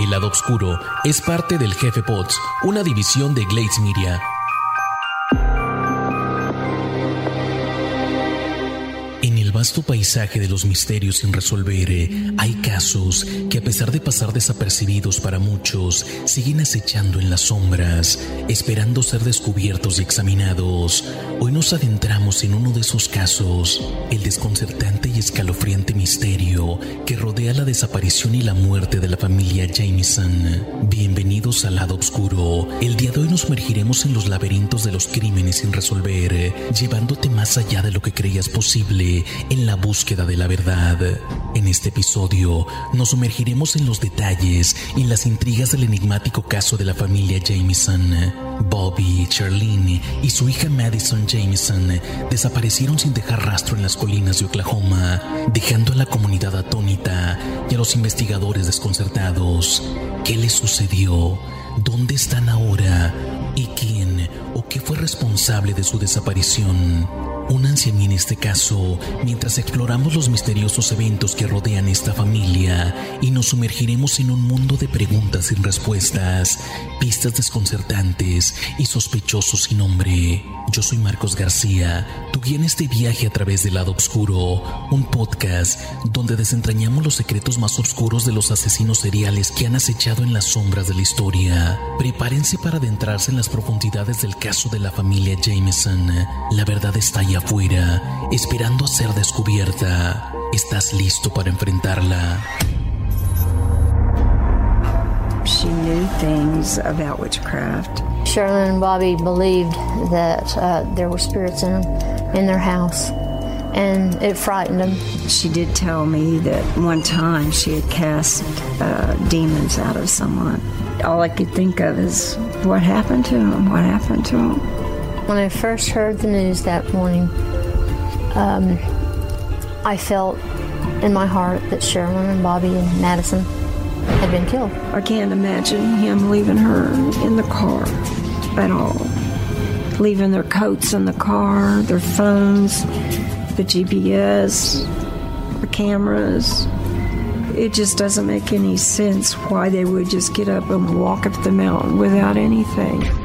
El lado oscuro es parte del Jefe Pots, una división de Glades Media. Vasto paisaje de los misterios sin resolver, eh, hay casos que a pesar de pasar desapercibidos para muchos, siguen acechando en las sombras, esperando ser descubiertos y examinados. Hoy nos adentramos en uno de esos casos, el desconcertante y escalofriante misterio que rodea la desaparición y la muerte de la familia Jameson. Bienvenidos al lado oscuro. El día de hoy nos sumergiremos en los laberintos de los crímenes sin resolver, eh, llevándote más allá de lo que creías posible en la búsqueda de la verdad. En este episodio nos sumergiremos en los detalles y las intrigas del enigmático caso de la familia Jameson. Bobby, Charlene y su hija Madison Jameson desaparecieron sin dejar rastro en las colinas de Oklahoma, dejando a la comunidad atónita y a los investigadores desconcertados. ¿Qué les sucedió? ¿Dónde están ahora? ¿Y quién o qué fue responsable de su desaparición? Únanse a mí en este caso mientras exploramos los misteriosos eventos que rodean esta familia y nos sumergiremos en un mundo de preguntas sin respuestas, pistas desconcertantes y sospechosos sin nombre. Yo soy Marcos García, tu guía en este viaje a través del lado oscuro, un podcast donde desentrañamos los secretos más oscuros de los asesinos seriales que han acechado en las sombras de la historia. Prepárense para adentrarse en las profundidades del caso de la familia Jameson. La verdad está allá afuera, esperando a ser descubierta. ¿Estás listo para enfrentarla? She knew things about witchcraft. Sherilyn and Bobby believed that uh, there were spirits in in their house, and it frightened them. She did tell me that one time she had cast uh, demons out of someone. All I could think of is what happened to him? What happened to him? When I first heard the news that morning, um, I felt in my heart that Sherilyn and Bobby and Madison had been killed. I can't imagine him leaving her in the car at all. Leaving their coats in the car, their phones, the GPS, the cameras. It just doesn't make any sense why they would just get up and walk up the mountain without anything.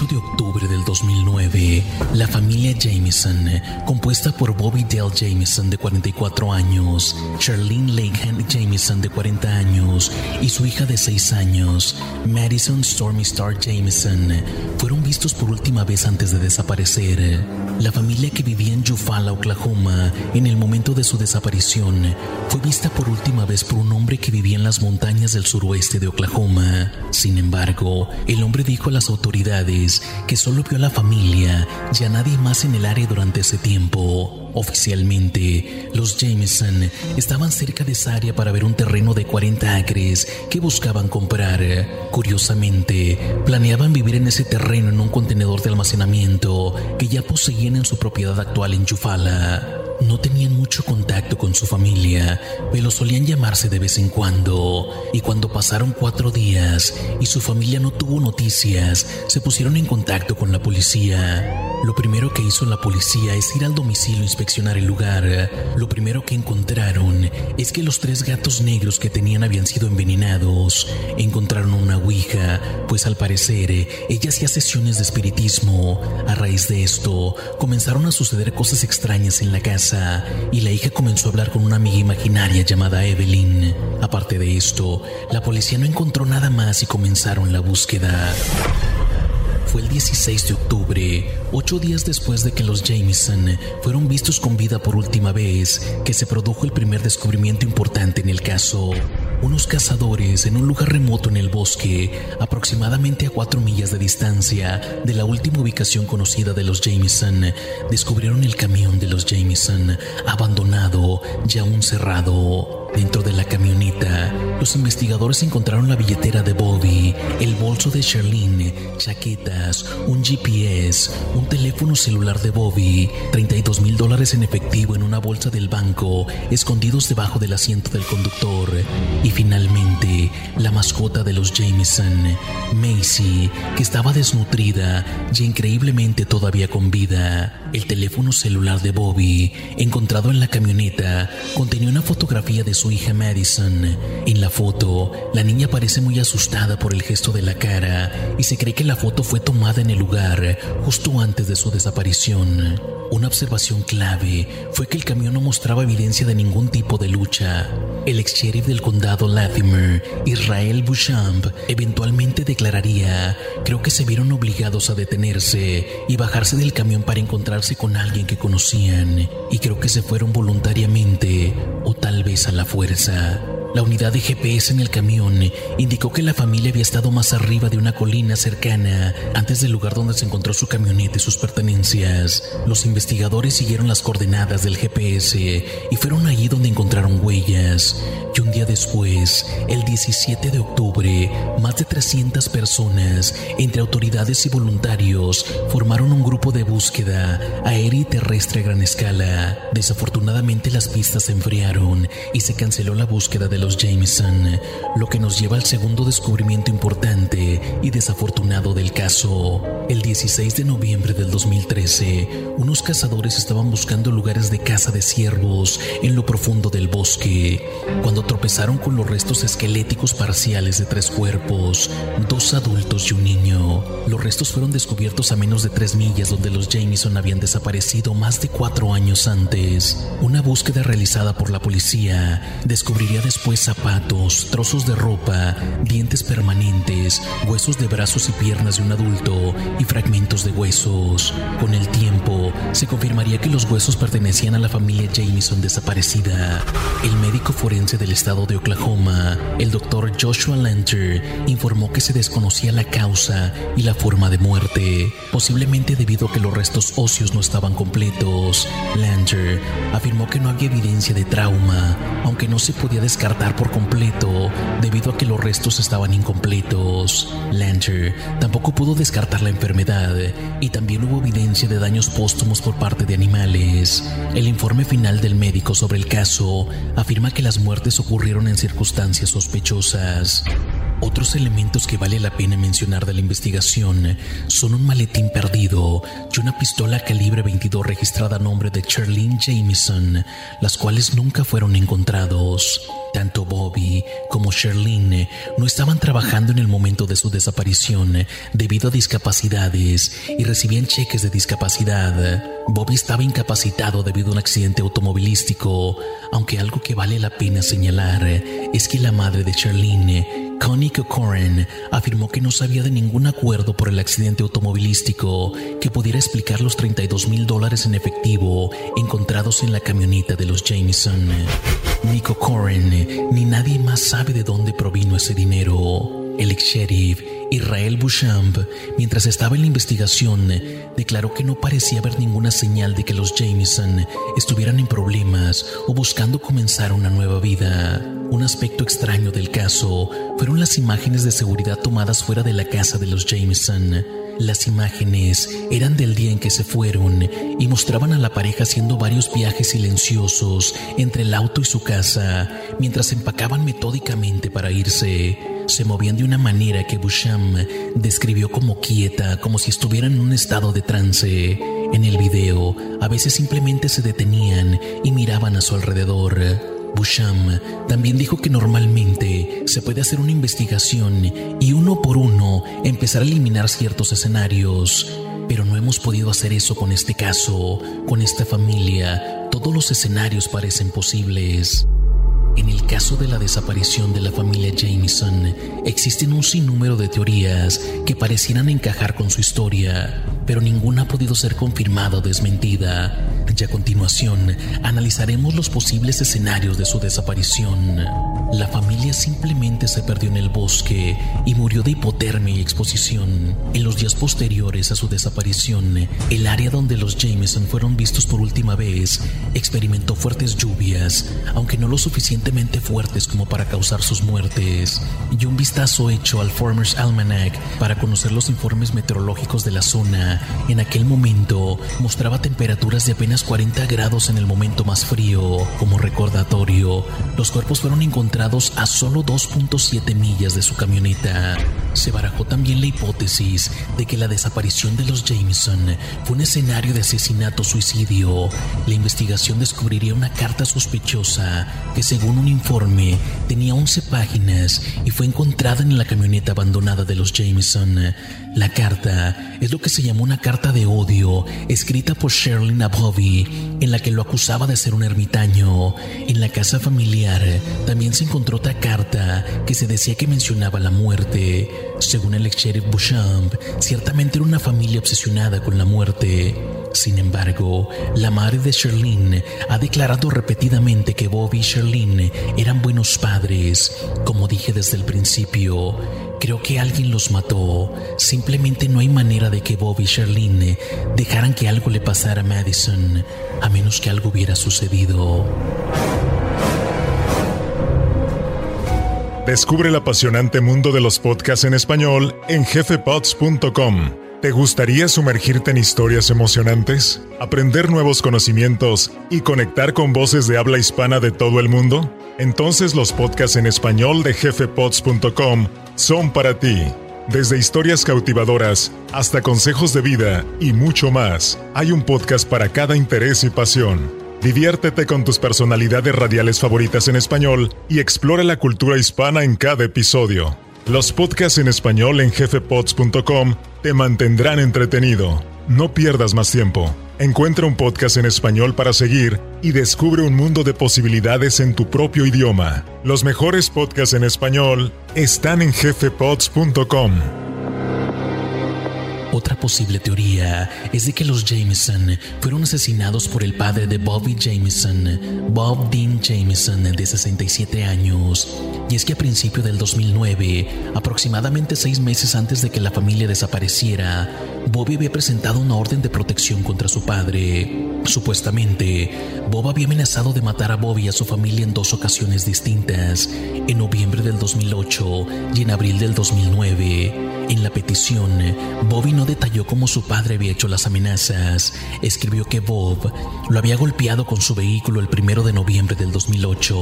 El 8 de octubre del 2009, la familia Jameson, compuesta por Bobby Dale Jameson de 44 años, Charlene Lakehan Jameson de 40 años y su hija de 6 años, Madison Stormy Star Jameson, fueron vistos por última vez antes de desaparecer. La familia que vivía en Eufaula, Oklahoma, en el momento de su desaparición, fue vista por última vez por un hombre que vivía en las montañas del suroeste de Oklahoma. Sin embargo, el hombre dijo a las autoridades que solo vio a la familia y a nadie más en el área durante ese tiempo. Oficialmente, los Jameson estaban cerca de esa área para ver un terreno de 40 acres que buscaban comprar. Curiosamente, planeaban vivir en ese terreno en un contenedor de almacenamiento que ya poseían en su propiedad actual en Chufala. No tenían mucho contacto con su familia, pero solían llamarse de vez en cuando. Y cuando pasaron cuatro días y su familia no tuvo noticias, se pusieron en contacto con la policía. Lo primero que hizo la policía es ir al domicilio a inspeccionar el lugar. Lo primero que encontraron es que los tres gatos negros que tenían habían sido envenenados. Encontraron una ouija, pues al parecer ella hacía sesiones de espiritismo. A raíz de esto, comenzaron a suceder cosas extrañas en la casa y la hija comenzó a hablar con una amiga imaginaria llamada Evelyn. Aparte de esto, la policía no encontró nada más y comenzaron la búsqueda. Fue el 16 de octubre, ocho días después de que los Jameson fueron vistos con vida por última vez, que se produjo el primer descubrimiento importante en el caso. Unos cazadores en un lugar remoto en el bosque, aproximadamente a cuatro millas de distancia de la última ubicación conocida de los Jameson, descubrieron el camión de los Jameson abandonado y aún cerrado. Dentro de la camioneta, los investigadores encontraron la billetera de Bobby, el bolso de Charlene, chaquetas, un GPS, un teléfono celular de Bobby, 32 mil dólares en efectivo en una bolsa del banco, escondidos debajo del asiento del conductor, y finalmente la mascota de los Jameson, Macy, que estaba desnutrida y increíblemente todavía con vida. El teléfono celular de Bobby, encontrado en la camioneta, contenía una fotografía de su hija Madison. En la foto, la niña parece muy asustada por el gesto de la cara y se cree que la foto fue tomada en el lugar justo antes de su desaparición. Una observación clave fue que el camión no mostraba evidencia de ningún tipo de lucha. El ex sheriff del condado Latimer, Israel Bushamp, eventualmente declararía, creo que se vieron obligados a detenerse y bajarse del camión para encontrarse con alguien que conocían, y creo que se fueron voluntariamente o tal vez a la fuerza. La unidad de GPS en el camión indicó que la familia había estado más arriba de una colina cercana antes del lugar donde se encontró su camioneta y sus pertenencias. Los investigadores siguieron las coordenadas del GPS y fueron allí donde encontraron huellas. Y un día después, el 17 de octubre, más de 300 personas, entre autoridades y voluntarios, formaron un grupo de búsqueda aérea y terrestre a gran escala. Desafortunadamente las pistas se enfriaron y se canceló la búsqueda de los Jameson, lo que nos lleva al segundo descubrimiento importante y desafortunado del caso. El 16 de noviembre del 2013, unos cazadores estaban buscando lugares de caza de ciervos en lo profundo del bosque, cuando tropezaron con los restos esqueléticos parciales de tres cuerpos, dos adultos y un niño. Los restos fueron descubiertos a menos de tres millas donde los Jameson habían desaparecido más de cuatro años antes. Una búsqueda realizada por la policía descubriría después zapatos, trozos de ropa, dientes permanentes, huesos de brazos y piernas de un adulto y fragmentos de huesos. Con el tiempo, se confirmaría que los huesos pertenecían a la familia Jameson desaparecida. El médico forense del estado de Oklahoma, el doctor Joshua Lanter, informó que se desconocía la causa y la forma de muerte, posiblemente debido a que los restos óseos no estaban completos. Lanter afirmó que no había evidencia de trauma, aunque no se podía descartar por completo debido a que los restos estaban incompletos. Lanter tampoco pudo descartar la enfermedad y también hubo evidencia de daños póstumos por parte de animales. El informe final del médico sobre el caso afirma que las muertes ocurrieron en circunstancias sospechosas. Otros elementos que vale la pena mencionar de la investigación son un maletín perdido y una pistola calibre 22 registrada a nombre de Charlene Jameson, las cuales nunca fueron encontrados. Tanto Bobby como Charlene no estaban trabajando en el momento de su desaparición debido a discapacidades y recibían cheques de discapacidad. Bobby estaba incapacitado debido a un accidente automovilístico, aunque algo que vale la pena señalar es que la madre de Charlene Connie Corcoran afirmó que no sabía de ningún acuerdo por el accidente automovilístico que pudiera explicar los 32 mil dólares en efectivo encontrados en la camioneta de los Jameson. Nico Corrin ni nadie más sabe de dónde provino ese dinero. El ex sheriff Israel Bushamp, mientras estaba en la investigación, declaró que no parecía haber ninguna señal de que los Jameson estuvieran en problemas o buscando comenzar una nueva vida. Un aspecto extraño del caso fueron las imágenes de seguridad tomadas fuera de la casa de los Jameson. Las imágenes eran del día en que se fueron y mostraban a la pareja haciendo varios viajes silenciosos entre el auto y su casa mientras empacaban metódicamente para irse se movían de una manera que Busham describió como quieta, como si estuvieran en un estado de trance. En el video, a veces simplemente se detenían y miraban a su alrededor. Busham también dijo que normalmente se puede hacer una investigación y uno por uno empezar a eliminar ciertos escenarios, pero no hemos podido hacer eso con este caso, con esta familia. Todos los escenarios parecen posibles. En el caso de la desaparición de la familia Jameson, existen un sinnúmero de teorías que parecieran encajar con su historia, pero ninguna ha podido ser confirmada o desmentida. Y a continuación, analizaremos los posibles escenarios de su desaparición. La familia simplemente se perdió en el bosque y murió de hipotermia y exposición. En los días posteriores a su desaparición, el área donde los Jameson fueron vistos por última vez experimentó fuertes lluvias, aunque no lo suficientemente fuertes como para causar sus muertes. Y un vistazo hecho al Farmer's Almanac para conocer los informes meteorológicos de la zona en aquel momento mostraba temperaturas de apenas 40 grados en el momento más frío. Como recordatorio, los cuerpos fueron encontrados a solo 2.7 millas de su camioneta. Se barajó también la hipótesis de que la desaparición de los Jameson fue un escenario de asesinato-suicidio. La investigación descubriría una carta sospechosa que según un informe tenía 11 páginas y fue encontrada en la camioneta abandonada de los Jameson. La carta es lo que se llamó una carta de odio escrita por Sherlyn a Bobby en la que lo acusaba de ser un ermitaño. En la casa familiar también se encontró otra carta que se decía que mencionaba la muerte. Según el ex sheriff Bouchamp, ciertamente era una familia obsesionada con la muerte. Sin embargo, la madre de Sherlyn ha declarado repetidamente que Bobby y Sherlyn eran buenos padres. Como dije desde el principio, Creo que alguien los mató. Simplemente no hay manera de que Bob y Charlene dejaran que algo le pasara a Madison, a menos que algo hubiera sucedido. Descubre el apasionante mundo de los podcasts en español en jefepods.com. ¿Te gustaría sumergirte en historias emocionantes, aprender nuevos conocimientos y conectar con voces de habla hispana de todo el mundo? Entonces los podcasts en español de jefepods.com son para ti. Desde historias cautivadoras hasta consejos de vida y mucho más, hay un podcast para cada interés y pasión. Diviértete con tus personalidades radiales favoritas en español y explora la cultura hispana en cada episodio. Los podcasts en español en jefepods.com te mantendrán entretenido. No pierdas más tiempo. Encuentra un podcast en español para seguir y descubre un mundo de posibilidades en tu propio idioma. Los mejores podcasts en español están en jefepods.com. Otra posible teoría es de que los Jameson fueron asesinados por el padre de Bobby Jameson, Bob Dean Jameson, de 67 años. Y es que a principio del 2009, aproximadamente seis meses antes de que la familia desapareciera, Bobby había presentado una orden de protección contra su padre. Supuestamente, Bob había amenazado de matar a Bobby y a su familia en dos ocasiones distintas, en noviembre del 2008 y en abril del 2009. En la petición, Bobby no detalló cómo su padre había hecho las amenazas. Escribió que Bob lo había golpeado con su vehículo el primero de noviembre del 2008.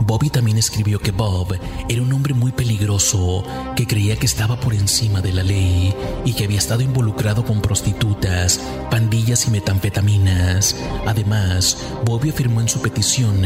Bobby también escribió que Bob era un hombre muy peligroso, que creía que estaba por encima de la ley y que había estado involucrado con prostitutas, pandillas y metanfetaminas. Además, Bobby afirmó en su petición,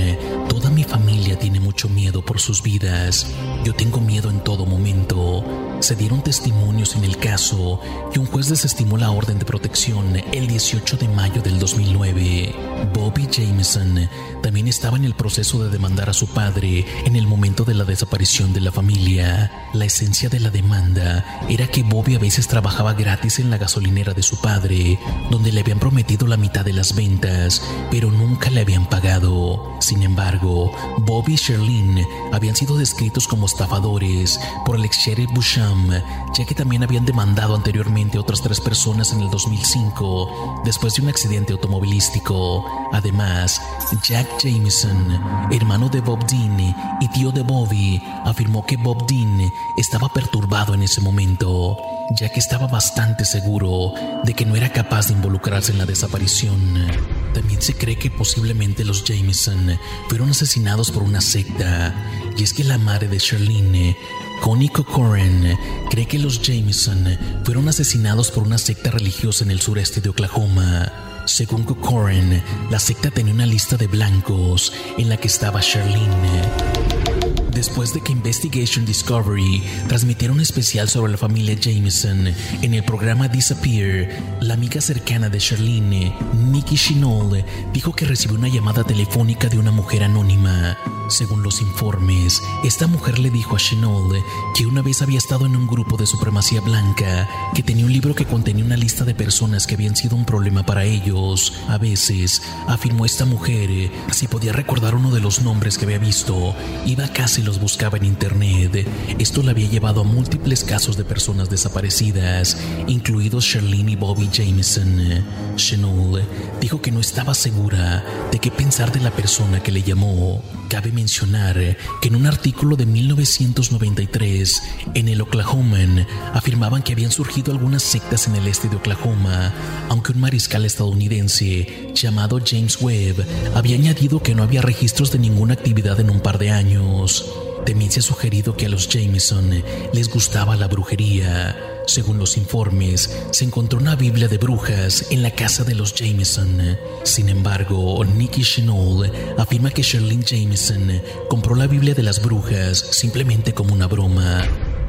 toda mi familia tiene mucho miedo por sus vidas. Yo tengo miedo en todo momento. Se dieron testimonios en el caso y un juez desestimó la orden de protección el 18 de mayo del 2009. Bobby Jameson también estaba en el proceso de demandar a su padre en el momento de la desaparición de la familia. La esencia de la demanda era que Bobby a veces trabajaba gratis en la gasolinera de su padre, donde le habían prometido la mitad de las ventas, pero nunca le habían pagado. Sin embargo, Bobby y Sherlyn habían sido descritos como estafadores por el ex sheriff Busham, ya que también habían demandado anteriormente a otras tres personas en el 2005 después de un accidente automovilístico. Además, Jack Jameson, hermano de Bob Dean y tío de Bobby, afirmó que Bob Dean estaba perturbado en ese momento, ya que estaba bastante seguro de que no era capaz de involucrarse en la desaparición. También se cree que posiblemente los Jameson fueron asesinados por una secta, y es que la madre de Charlene, Connie Cocoran, cree que los Jameson fueron asesinados por una secta religiosa en el sureste de Oklahoma. Según Cocoran, la secta tenía una lista de blancos en la que estaba Charlene. Después de que Investigation Discovery transmitiera un especial sobre la familia Jameson en el programa Disappear, la amiga cercana de Charlene, Nikki Chinol, dijo que recibió una llamada telefónica de una mujer anónima. Según los informes, esta mujer le dijo a Chinol que una vez había estado en un grupo de supremacía blanca que tenía un libro que contenía una lista de personas que habían sido un problema para ellos. A veces, afirmó esta mujer, si podía recordar uno de los nombres que había visto, iba y los buscaba en internet, esto le había llevado a múltiples casos de personas desaparecidas, incluidos Charlene y Bobby Jameson. Chenol dijo que no estaba segura de qué pensar de la persona que le llamó. Cabe mencionar que en un artículo de 1993 en el Oklahoman afirmaban que habían surgido algunas sectas en el este de Oklahoma, aunque un mariscal estadounidense llamado James Webb había añadido que no había registros de ninguna actividad en un par de años. También se ha sugerido que a los Jameson les gustaba la brujería. Según los informes, se encontró una Biblia de brujas en la casa de los Jameson. Sin embargo, Nicky Chenol afirma que Sherlyn Jameson compró la Biblia de las brujas simplemente como una broma.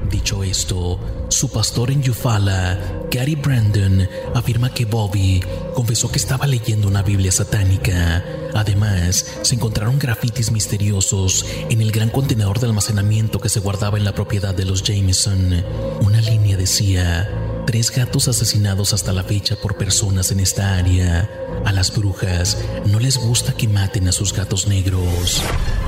Dicho esto, su pastor en Eufaula, Gary Brandon, afirma que Bobby confesó que estaba leyendo una Biblia satánica. Además, se encontraron grafitis misteriosos en el gran contenedor de almacenamiento que se guardaba en la propiedad de los Jameson. Una línea decía, tres gatos asesinados hasta la fecha por personas en esta área. A las brujas no les gusta que maten a sus gatos negros.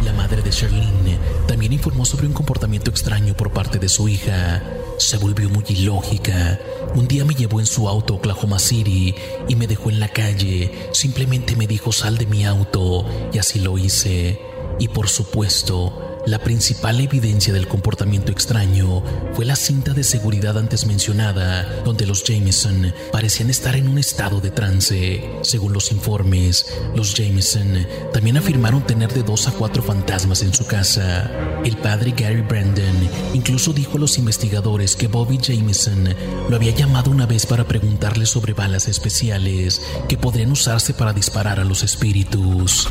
La madre de Sherlyn también informó sobre un comportamiento extraño por parte de su hija. Se volvió muy ilógica. Un día me llevó en su auto a Oklahoma City y me dejó en la calle. Simplemente me dijo sal de mi auto y así lo hice. Y por supuesto, la principal evidencia del comportamiento extraño fue la cinta de seguridad antes mencionada, donde los Jameson parecían estar en un estado de trance. Según los informes, los Jameson también afirmaron tener de dos a cuatro fantasmas en su casa. El padre Gary Brandon incluso dijo a los investigadores que Bobby Jameson lo había llamado una vez para preguntarle sobre balas especiales que podrían usarse para disparar a los espíritus.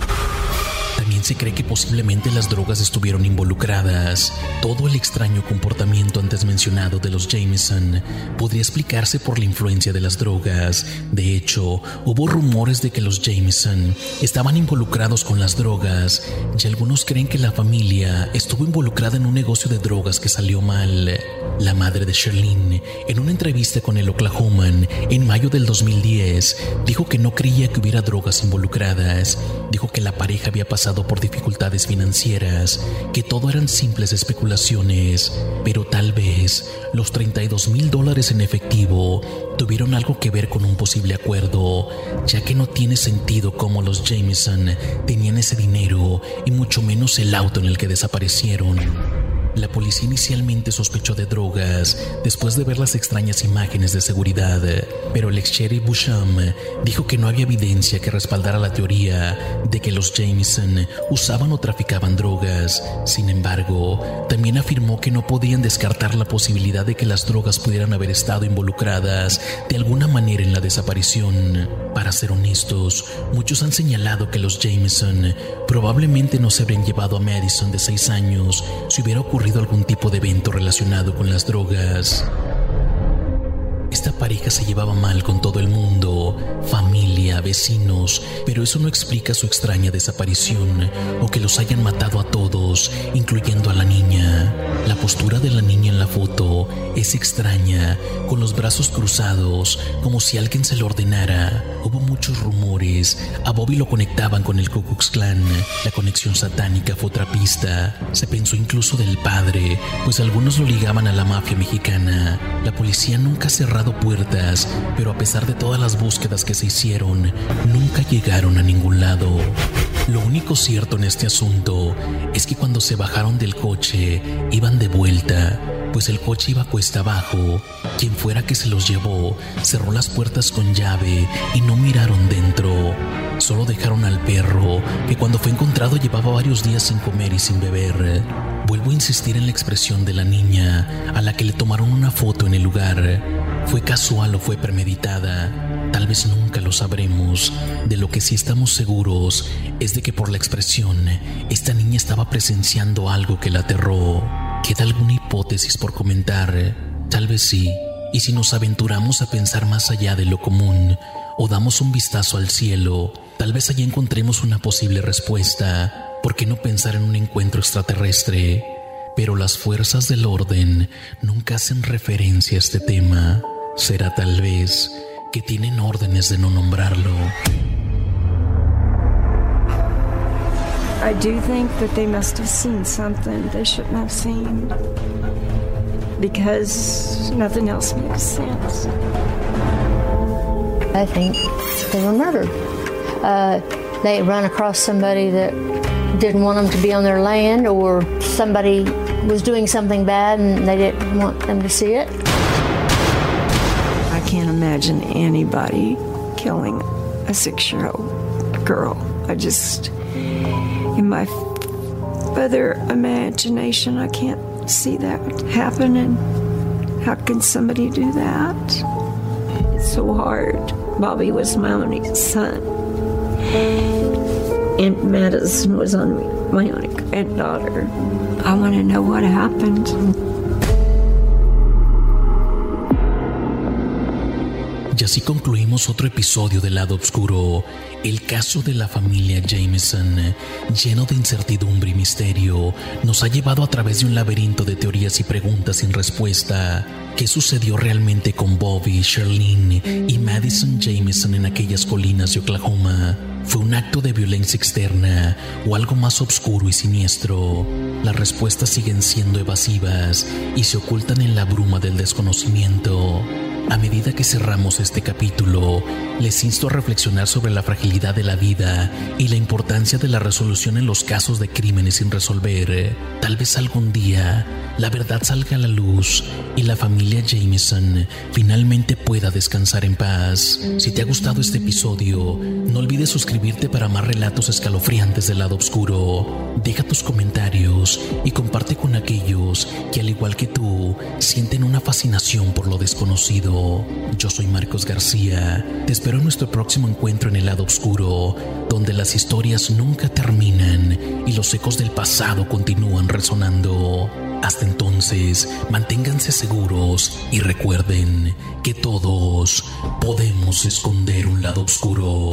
También se cree que posiblemente las drogas estuvieron involucradas. Todo el extraño comportamiento antes mencionado de los Jameson podría explicarse por la influencia de las drogas. De hecho, hubo rumores de que los Jameson estaban involucrados con las drogas y algunos creen que la familia estuvo involucrada en un negocio de drogas que salió mal. La madre de Sherlyn, en una entrevista con el Oklahoman en mayo del 2010, dijo que no creía que hubiera drogas involucradas. Dijo que la pareja había pasado por dificultades financieras, que todo eran simples especulaciones, pero tal vez los 32 mil dólares en efectivo tuvieron algo que ver con un posible acuerdo, ya que no tiene sentido cómo los Jameson tenían ese dinero y mucho menos el auto en el que desaparecieron. La policía inicialmente sospechó de drogas después de ver las extrañas imágenes de seguridad, pero el ex sheriff Busham dijo que no había evidencia que respaldara la teoría de que los Jameson usaban o traficaban drogas. Sin embargo, también afirmó que no podían descartar la posibilidad de que las drogas pudieran haber estado involucradas de alguna manera en la desaparición. Para ser honestos, muchos han señalado que los Jameson probablemente no se habrían llevado a Madison de seis años si hubiera ocurrido algún tipo de evento relacionado con las drogas. Esta pareja se llevaba mal con todo el mundo, familia, vecinos, pero eso no explica su extraña desaparición o que los hayan matado a todos, incluyendo a la niña. La postura de la niña en la foto es extraña, con los brazos cruzados, como si alguien se lo ordenara. Hubo muchos rumores, a Bobby lo conectaban con el Ku Klux Klan, la conexión satánica fue otra pista. Se pensó incluso del padre, pues algunos lo ligaban a la mafia mexicana. La policía nunca cerraba puertas, pero a pesar de todas las búsquedas que se hicieron, nunca llegaron a ningún lado. Lo único cierto en este asunto es que cuando se bajaron del coche iban de vuelta, pues el coche iba cuesta abajo. Quien fuera que se los llevó cerró las puertas con llave y no miraron dentro. Solo dejaron al perro, que cuando fue encontrado llevaba varios días sin comer y sin beber. Vuelvo a insistir en la expresión de la niña, a la que le tomaron una foto en el lugar. ¿Fue casual o fue premeditada? Tal vez nunca lo sabremos. De lo que sí estamos seguros es de que por la expresión, esta niña estaba presenciando algo que la aterró. ¿Queda alguna hipótesis por comentar? Tal vez sí. Y si nos aventuramos a pensar más allá de lo común o damos un vistazo al cielo, tal vez allí encontremos una posible respuesta. ¿Por qué no pensar en un encuentro extraterrestre? Pero las fuerzas del orden nunca hacen referencia a este tema. Será tal vez que tienen órdenes de no nombrarlo. I do think that they must have seen something they shouldn't have seen because nothing else makes sense. I think they were murdered. Uh, they run across somebody that didn't want them to be on their land, or somebody was doing something bad and they didn't want them to see it. I can't imagine anybody killing a six year old girl. I just, in my further imagination, I can't see that happening. How can somebody do that? It's so hard. Bobby was my only son. And Madison was on my only granddaughter. I want to know what happened. Y así concluimos otro episodio del lado oscuro, el caso de la familia Jameson, lleno de incertidumbre y misterio, nos ha llevado a través de un laberinto de teorías y preguntas sin respuesta. ¿Qué sucedió realmente con Bobby, Sherlyn y Madison Jameson en aquellas colinas de Oklahoma? ¿Fue un acto de violencia externa o algo más oscuro y siniestro? Las respuestas siguen siendo evasivas y se ocultan en la bruma del desconocimiento. A medida que cerramos este capítulo, les insto a reflexionar sobre la fragilidad de la vida y la importancia de la resolución en los casos de crímenes sin resolver. Tal vez algún día la verdad salga a la luz y la familia Jameson finalmente pueda descansar en paz. Si te ha gustado este episodio, no olvides suscribirte para más relatos escalofriantes del lado oscuro. Deja tus comentarios y comparte con aquellos que al igual que tú sienten una fascinación por lo desconocido. Yo soy Marcos García. Te espero en nuestro próximo encuentro en el lado oscuro, donde las historias nunca terminan y los ecos del pasado continúan resonando. Hasta entonces, manténganse seguros y recuerden que todos podemos esconder un lado oscuro.